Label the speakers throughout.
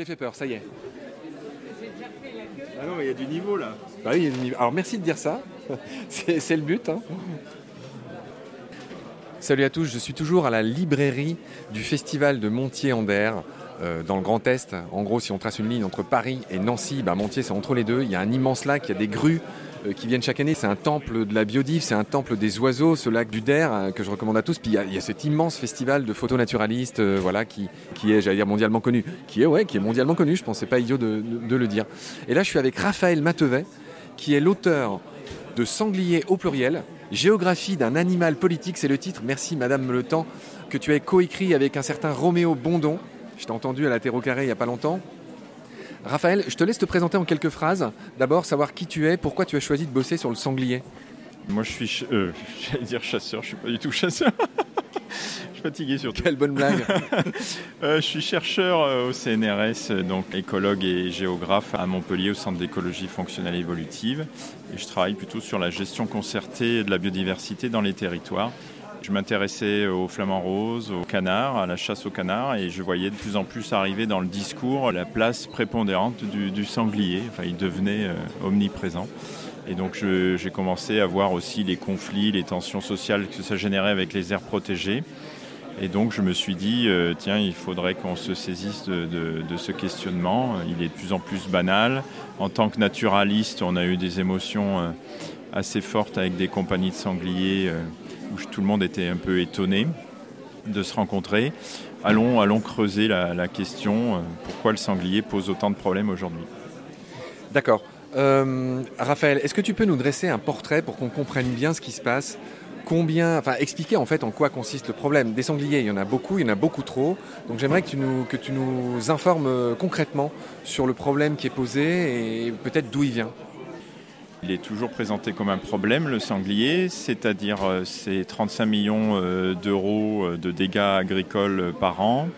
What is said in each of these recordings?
Speaker 1: t'ai fait peur, ça y est.
Speaker 2: Ah non, il y a du niveau là.
Speaker 1: Bah oui, il y a du niveau. Alors merci de dire ça. C'est le but. hein. Salut à tous, je suis toujours à la librairie du festival de Montier-Ander euh, dans le Grand Est. En gros, si on trace une ligne entre Paris et Nancy, bah, Montier c'est entre les deux. Il y a un immense lac, il y a des grues euh, qui viennent chaque année. C'est un temple de la biodive, c'est un temple des oiseaux, ce lac du Der euh, que je recommande à tous. Puis il y a, cet immense festival de photonaturalistes, euh, voilà, qui, est, j'allais dire mondialement connu, qui est ouais, qui est mondialement connu. Je pense c'est pas idiot de le dire. Et là, je suis avec Raphaël Matevet, qui est l'auteur de Sanglier au pluriel, Géographie d'un animal politique, c'est le titre. Merci Madame Le Temps que tu as coécrit avec un certain Roméo Bondon. Je t'ai entendu à la Terre au carré il n'y a pas longtemps. Raphaël, je te laisse te présenter en quelques phrases. D'abord, savoir qui tu es, pourquoi tu as choisi de bosser sur le sanglier.
Speaker 2: Moi, je suis, euh, j'allais dire chasseur, je suis pas du tout chasseur. je suis fatigué surtout.
Speaker 1: Quelle bonne blague.
Speaker 2: Euh, je suis chercheur euh, au CNRS, donc écologue et géographe à Montpellier au Centre d'écologie fonctionnelle évolutive. Et je travaille plutôt sur la gestion concertée de la biodiversité dans les territoires. Je m'intéressais aux flamants roses, aux canards, à la chasse aux canards, et je voyais de plus en plus arriver dans le discours la place prépondérante du, sanglier. Enfin, il devenait euh, omniprésent. Et donc j'ai commencé à voir aussi les conflits, les tensions sociales que ça générait avec les aires protégées. Et donc je me suis dit, euh, tiens, il faudrait qu'on se saisisse de, ce questionnement. Il est de plus en plus banal. En tant que naturaliste, on a eu des émotions euh, assez fortes avec des compagnies de sangliers où tout le monde était un peu étonné de se rencontrer. Allons, allons creuser la, question, euh, pourquoi le sanglier pose autant de problèmes aujourd'hui?
Speaker 1: D'accord. Euh, Raphaël, est-ce que tu peux nous dresser un portrait pour qu'on comprenne bien ce qui se passe? Combien, enfin, expliquer en fait en quoi consiste le problème? Des sangliers, il y en a beaucoup, il y en a beaucoup trop. Donc j'aimerais que tu nous, que tu nous informes euh, concrètement sur le problème qui est posé et peut-être d'où il vient.
Speaker 2: Il est toujours présenté comme un problème, le sanglier, c'est-à-dire euh, c'est 35 millions euh, d'euros euh, de dégâts agricoles par an.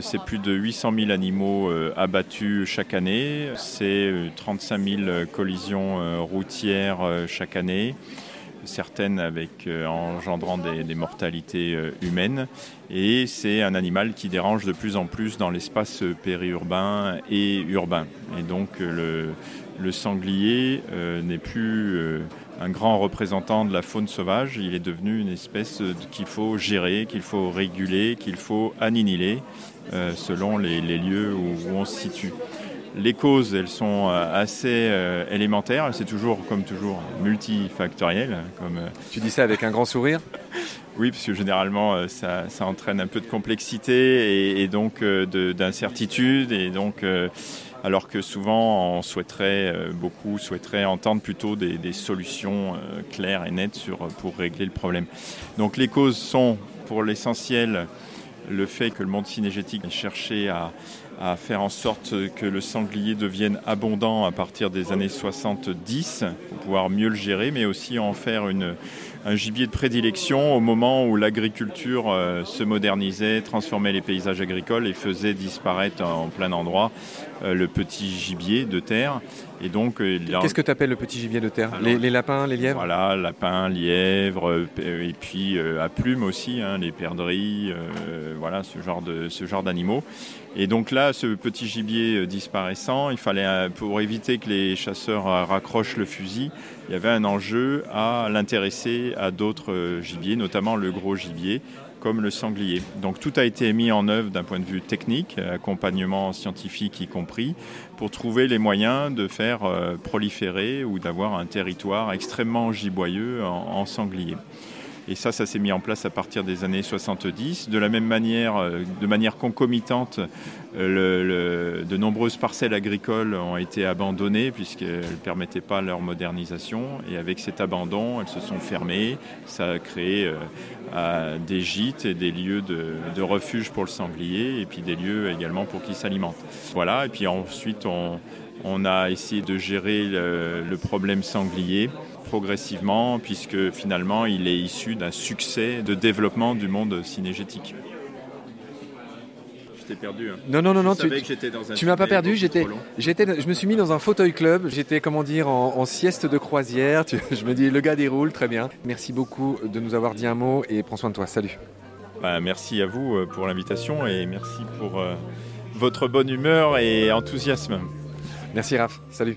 Speaker 2: C'est plus de 800 000 animaux abattus chaque année. C'est euh, 35 000 collisions routières chaque année, certaines avec euh, engendrant des, mortalités euh, humaines. Et c'est un animal qui dérange de plus en plus dans l'espace périurbain et urbain. Et donc le, sanglier euh, n'est plus un grand représentant de la faune sauvage, il est devenu une espèce qu'il faut gérer, qu'il faut réguler, qu'il faut annihiler selon les, les lieux où, où on se situe. Les causes, elles sont euh, assez euh, élémentaires, c'est toujours, comme toujours, multifactoriel. Comme, euh,
Speaker 1: Tu dis ça avec un grand sourire?
Speaker 2: Oui, parce que généralement, ça, ça entraîne un peu de complexité et, et donc de- d'incertitude. Et donc, alors que souvent, on souhaiterait, euh, beaucoup souhaiteraient entendre plutôt des, des solutions euh, claires et nettes sur, pour régler le problème. Donc, les causes sont, pour l'essentiel, le fait que le monde cinégétique ait cherché à, à faire en sorte que le sanglier devienne abondant à partir des années 70 pour pouvoir mieux le gérer, mais aussi en faire un gibier de prédilection au moment où l'agriculture euh, se modernisait, transformait les paysages agricoles et faisait disparaître en plein endroit euh, le petit gibier de terre. Et donc, euh, a-
Speaker 1: Qu'est-ce que tu appelles le petit gibier de terre?
Speaker 2: Alors,
Speaker 1: les, les lapins, les lièvres?
Speaker 2: voilà, lapins, lièvres, euh, et puis euh, à plumes aussi, hein, les perdrix, euh, voilà, ce genre de ce genre d'animaux. Et donc là, ce petit gibier disparaissant, il fallait, pour éviter que les chasseurs raccrochent le fusil, il y avait un enjeu à l'intéresser à d'autres gibiers, notamment le gros gibier, comme le sanglier. Donc tout a été mis en œuvre d'un point de vue technique, accompagnement scientifique y compris, pour trouver les moyens de faire euh, proliférer ou d'avoir un territoire extrêmement giboyeux en, en sanglier. Et ça, ça s'est mis en place à partir des années 70. De la même manière, euh, de manière concomitante, euh, de nombreuses parcelles agricoles ont été abandonnées puisqu'elles ne permettaient pas leur modernisation. Et avec cet abandon, elles se sont fermées. Ça a créé euh, des gîtes et des lieux de, refuge pour le sanglier et puis des lieux également pour qu'il s'alimente. Voilà, et puis ensuite on, a essayé de gérer le problème sanglier progressivement puisque finalement il est issu d'un succès de développement du monde cinégétique. Je t'ai perdu. hein.
Speaker 1: Non, non, non,
Speaker 2: Je
Speaker 1: non, tu,
Speaker 2: savais que j'étais dans un
Speaker 1: tu m'as pas perdu. J'étais, j'étais, je me suis mis dans un fauteuil club. J'étais, comment dire, en, en sieste de croisière. Tu- je me dis, le gars déroule, très bien. Merci beaucoup de nous avoir dit un mot et prends soin de toi. Salut.
Speaker 2: Bah, merci à vous euh, pour l'invitation et merci pour euh, votre bonne humeur et enthousiasme.
Speaker 3: Merci Raph, salut.